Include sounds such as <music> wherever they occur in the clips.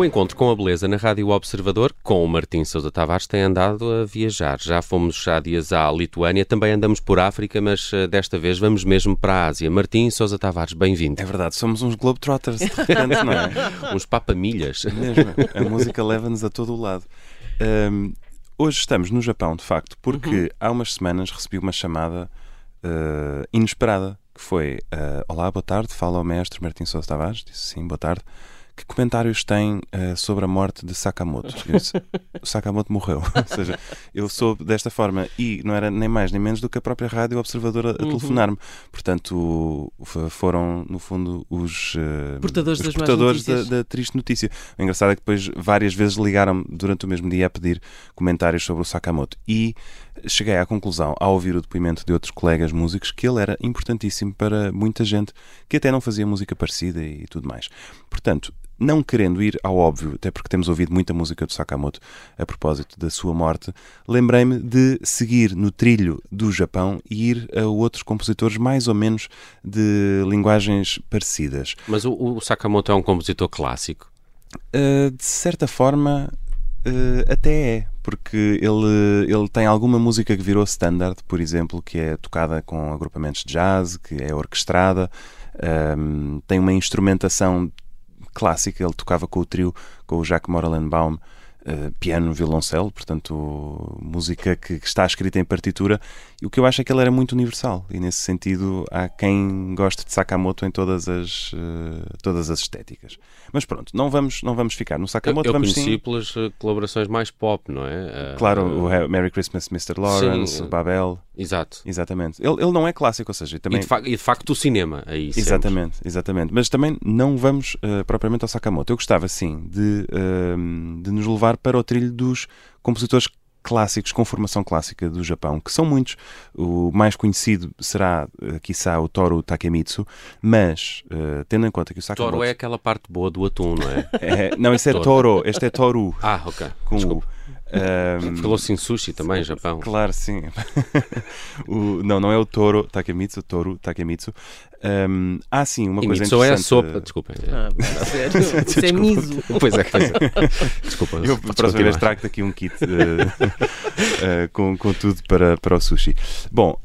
O encontro com a beleza na Rádio Observador, com o Martim Sousa Tavares, tem andado a viajar. Já fomos há dias à Lituânia, também andamos por África, mas uh, desta vez vamos mesmo para a Ásia. Martim Sousa Tavares, bem-vindo. É verdade, somos uns Globetrotters, de repente, não é? <laughs> uns papamilhas. Mesmo, a música leva-nos a todo o lado. Um, hoje estamos no Japão, de facto, porque uhum. há umas semanas recebi uma chamada uh, inesperada, que foi uh, Olá, boa tarde, fala o mestre Martim Sousa Tavares, disse sim, boa tarde que comentários tem uh, sobre a morte de Sakamoto? Disse, Sakamoto morreu. <laughs> Ou seja, eu sou desta forma e não era nem mais nem menos do que a própria rádio observadora a, uhum. telefonar-me. Portanto, foram, no fundo, os uh, portadores, os portadores da, da, triste notícia. O engraçado é que depois várias vezes ligaram-me durante o mesmo dia a pedir comentários sobre o Sakamoto. E cheguei à conclusão, ao ouvir o depoimento de outros colegas músicos, que ele era importantíssimo para muita gente que até não fazia música parecida e tudo mais. Portanto, não querendo ir ao óbvio, até porque temos ouvido muita música do Sakamoto a propósito da sua morte, lembrei-me de seguir no trilho do Japão e ir a outros compositores mais ou menos de linguagens parecidas. Mas o, o Sakamoto é um compositor clássico? Uh, de certa forma, uh, até é, porque ele, ele tem alguma música que virou standard, por exemplo, que é tocada com agrupamentos de jazz, que é orquestrada, um, ehm, tem uma instrumentação clássica, ele tocava com o trio, com o Jacques Morellenbaum, uh, piano, violoncelo, portanto, música que, que, está escrita em partitura. E o que eu acho é que ele era muito universal, e nesse sentido há quem goste de Sakamoto em todas as, uh, todas as estéticas. Mas pronto, não vamos, não vamos ficar no Sakamoto. Eu, eu vamos conheci sim... pelas eh, colaborações mais pop, não é? Uh, claro, o Merry Christmas Mr. Lawrence, sim, o Babel. Exato. Exatamente. Ele, ele não é clássico, ou seja, também... E de, fa e de facto o cinema aí Exatamente, sempre. exatamente. Mas também não vamos uh, propriamente ao Sakamoto. Eu gostava, sim, de, uh, de nos levar para o trilho dos compositores clássicos com formação clássica do Japão, que são muitos. O mais conhecido será, uh, quiçá, o Toru Takemitsu, mas, uh, tendo em conta que o Sakamoto... Toru é aquela parte boa do atum, não é? <laughs> é não, esse é Toro. Este é Toru. Ah, ok. Com Desculpa. Um, Falou-se em sushi também, Japão. Claro, sim. <laughs> o, não, não é o Toro Takemitsu, Toru Takemitsu. Um, há sim uma e coisa interessante. é a sopa, desculpem. Ah, sério? <laughs> Isso é miso. Pois é, pois é. <laughs> Desculpa. Eu, a próxima vez trago aqui um kit uh, uh, com, com tudo para, para o sushi. Bom,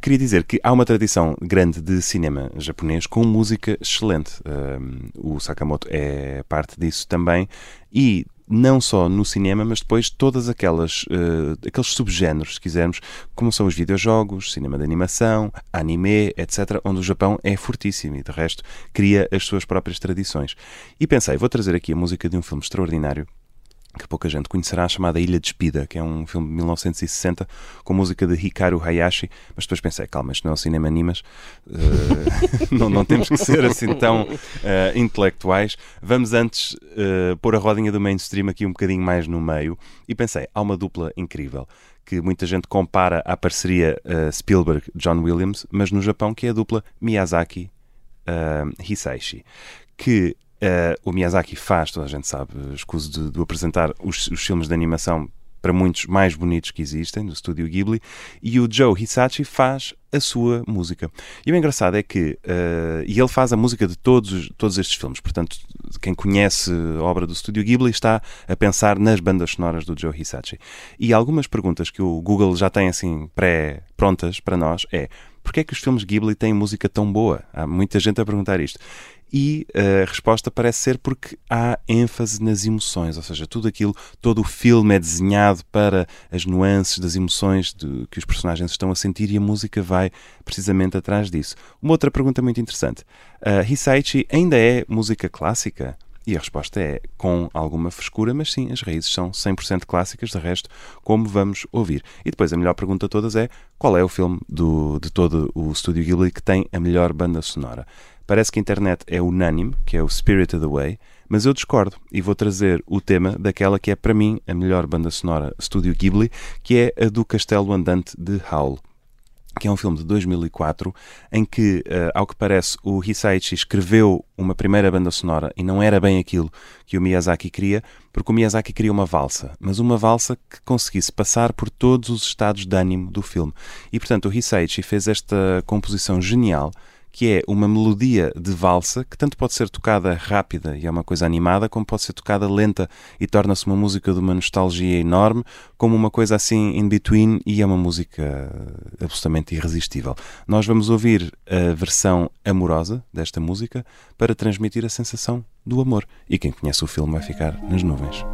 queria dizer que há uma tradição grande de cinema japonês com música excelente. Um, o Sakamoto é parte disso também e não só no cinema, mas depois todas aquelas uh, aqueles subgéneros, se quisermos, como são os videojogos, cinema de animação, anime, etc., onde o Japão é fortíssimo e de resto cria as suas próprias tradições. E pensei, vou trazer aqui a música de um filme extraordinário que pouca gente conhecerá, chamada Ilha Despida, que é um filme de 1960 com música de Hikaru Hayashi, mas depois pensei, calma, isto não é um cinema animas, uh, <laughs> não, não, temos que ser assim tão uh, intelectuais, vamos antes uh, pôr a rodinha do mainstream aqui um bocadinho mais no meio, e pensei, há uma dupla incrível, que muita gente compara à parceria Spielberg-John Williams, mas no Japão que é a dupla Miyazaki-Hisaishi, que Uh, o Miyazaki faz, toda a gente sabe, escuso de, de apresentar os, os, filmes de animação para muitos mais bonitos que existem, do estúdio Ghibli, e o Joe Hisashi faz a sua música. E o engraçado é que uh, e ele faz a música de todos, todos estes filmes, portanto, quem conhece a obra do estúdio Ghibli está a pensar nas bandas sonoras do Joe Hisashi. E algumas perguntas que o Google já tem assim pré-prontas para nós é porquê é que os filmes Ghibli têm música tão boa? Há muita gente a perguntar isto. E a resposta parece ser porque há ênfase nas emoções, ou seja, tudo aquilo, todo o filme é desenhado para as nuances das emoções de, que os personagens estão a sentir e a música vai precisamente atrás disso. Uma outra pergunta muito interessante: uh, Hisaichi ainda é música clássica? E a resposta é com alguma frescura, mas sim, as raízes são 100% clássicas, de resto, como vamos ouvir. E depois a melhor pergunta de todas é qual é o filme do, de todo o Estúdio Ghibli que tem a melhor banda sonora? Parece que a internet é unânime, que é o Spirited Away, mas eu discordo e vou trazer o tema daquela que é para mim a melhor banda sonora Estúdio Ghibli, que é a do Castelo Andante de Howl que é um filme de 2004, em que, uh, ao que parece, o Hisaichi escreveu uma primeira banda sonora e não era bem aquilo que o Miyazaki queria, porque o Miyazaki queria uma valsa, mas uma valsa que conseguisse passar por todos os estados de ânimo do filme. E, portanto, o Hisaichi fez esta composição genial que é uma melodia de valsa que tanto pode ser tocada rápida e é uma coisa animada, como pode ser tocada lenta e torna-se uma música de uma nostalgia enorme, como uma coisa assim in between e é uma música absolutamente irresistível. Nós vamos ouvir a versão amorosa desta música para transmitir a sensação do amor. E quem conhece o filme vai ficar nas nuvens.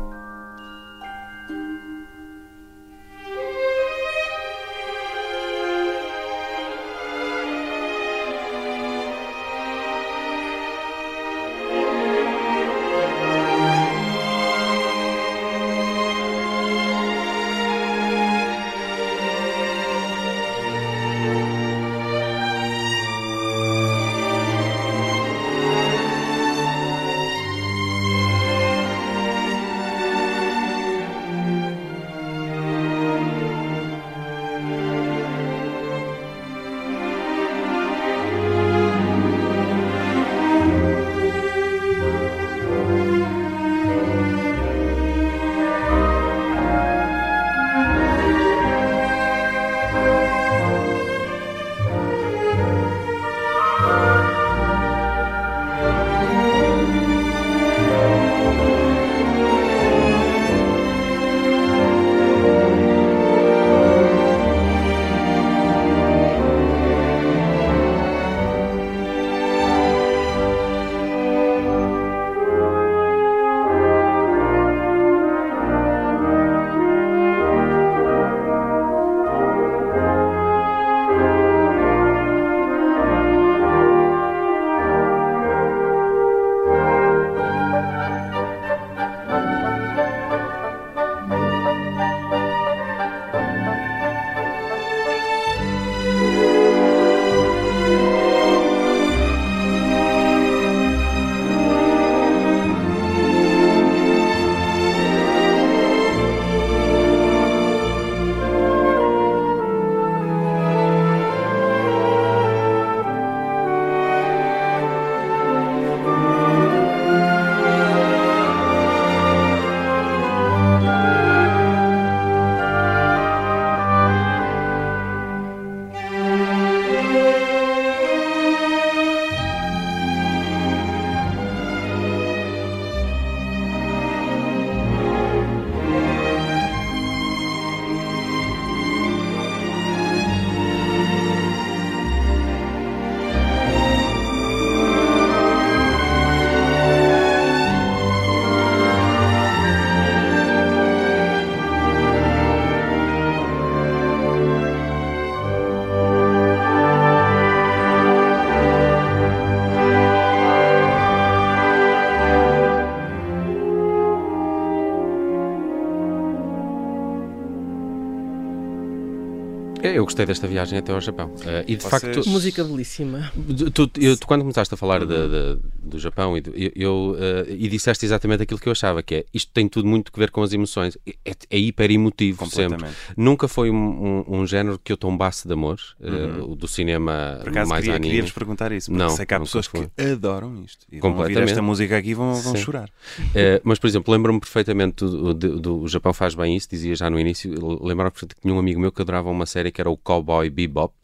Eu gostei desta viagem até ao Japão. Uh, e de Vocês- facto. Música belíssima. Tu, eu- tu quando começaste a falar de- de- do Japão e, do- eu, eh, e disseste exatamente aquilo que eu achava, que é isto tem tudo muito a ver com as emoções. É, é hiper emotivo sempre. Completamente. Nunca foi um, um- um género que eu tombasse de amor, eh, o do cinema Por acaso mais queria, anime. queria-vos perguntar isso, porque Não, sei que há nunca pessoas foi. que adoram isto e vão ouvir Completamente. esta música aqui e vão, vão chorar. Eh, mas, por exemplo, lembro-me perfeitamente do, do- do- O Japão faz bem isso, dizia já no início. Lembro-me perfeitamente que tinha um amigo meu que adorava uma série que era o Cowboy Bebop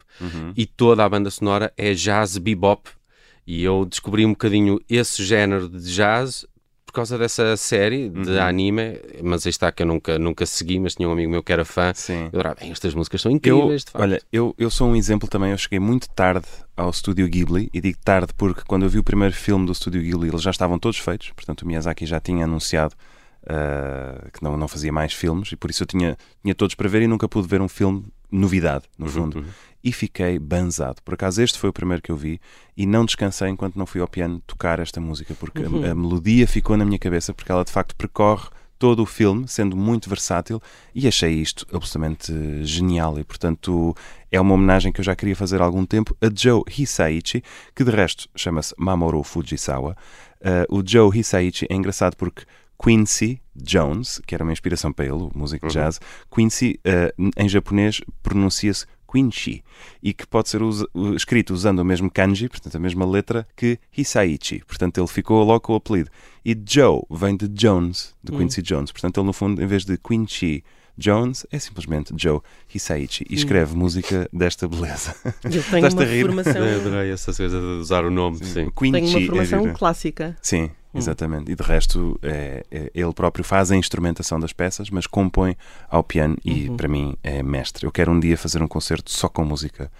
e toda a banda sonora é jazz bebop. E eu descobri um bocadinho esse género de jazz por causa dessa série de anime. Mas aí está que eu nunca, nunca segui, mas tinha um amigo meu que era fã. Sim. Eu adorava, "Bem, estas músicas são Eu, incríveis, de facto. olha, eu, eu sou um exemplo também. Eu cheguei muito tarde ao estúdio Ghibli e digo tarde porque quando eu vi o primeiro filme do estúdio Ghibli eles já estavam todos feitos. Portanto, o Miyazaki já tinha anunciado ah, que não, não fazia mais filmes e por isso eu tinha, tinha todos para ver e nunca pude ver um filme novidade, no fundo. E fiquei banzado. Por acaso, este foi o primeiro que eu vi e não descansei enquanto não fui ao piano tocar esta música, porque a- a, melodia ficou na minha cabeça, porque ela de facto percorre todo o filme, sendo muito versátil, e achei isto absolutamente genial. E portanto, é uma homenagem que eu já queria fazer há algum tempo a Joe Hisaichi, que de resto chama-se Mamoru Fujisawa. Eh, o Joe Hisaichi é engraçado porque Quincy Jones, que era uma inspiração para ele, o músico de jazz, Quincy eh, em japonês pronuncia-se Quincy e que pode ser usa- escrito usando o mesmo kanji, portanto a mesma letra, que Hisaichi. Portanto ele ficou logo com o apelido. E Joe vem de Jones, de Quincy Jones. Portanto ele no fundo, em vez de Quincy Jones é simplesmente Joe Hisaichi e escreve música desta beleza. Eu tenho uma formação, Eu Adorei essa coisa de usar o nome, sim. Queen tenho uma é formação gira. clássica. Sim, exatamente. E de resto, é, é- ele próprio faz a instrumentação das peças, mas compõe ao piano e para mim é mestre. Eu quero um dia fazer um concerto só com música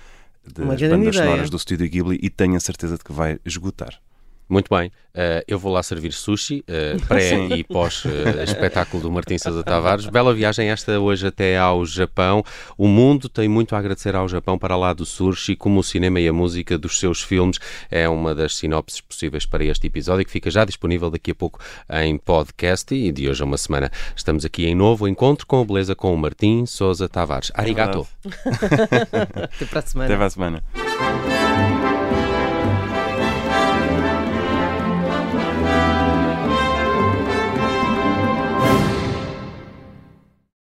das bandas ideia. sonoras do Estúdio Ghibli e tenho a certeza de que vai esgotar. Muito bem. Eh, eu vou lá servir sushi, eh, pré <laughs> e pós eh, espetáculo do Martim Sousa Tavares. Bela viagem esta hoje até ao Japão. O mundo tem muito a agradecer ao Japão para lá do sushi, como o cinema e a música dos seus filmes. É uma das sinopses possíveis para este episódio, que fica já disponível daqui a pouco em podcast. E de hoje a uma semana estamos aqui em novo encontro com a beleza com o Martim Sousa Tavares. Arigato. <laughs> Até para a semana. Até para a semana.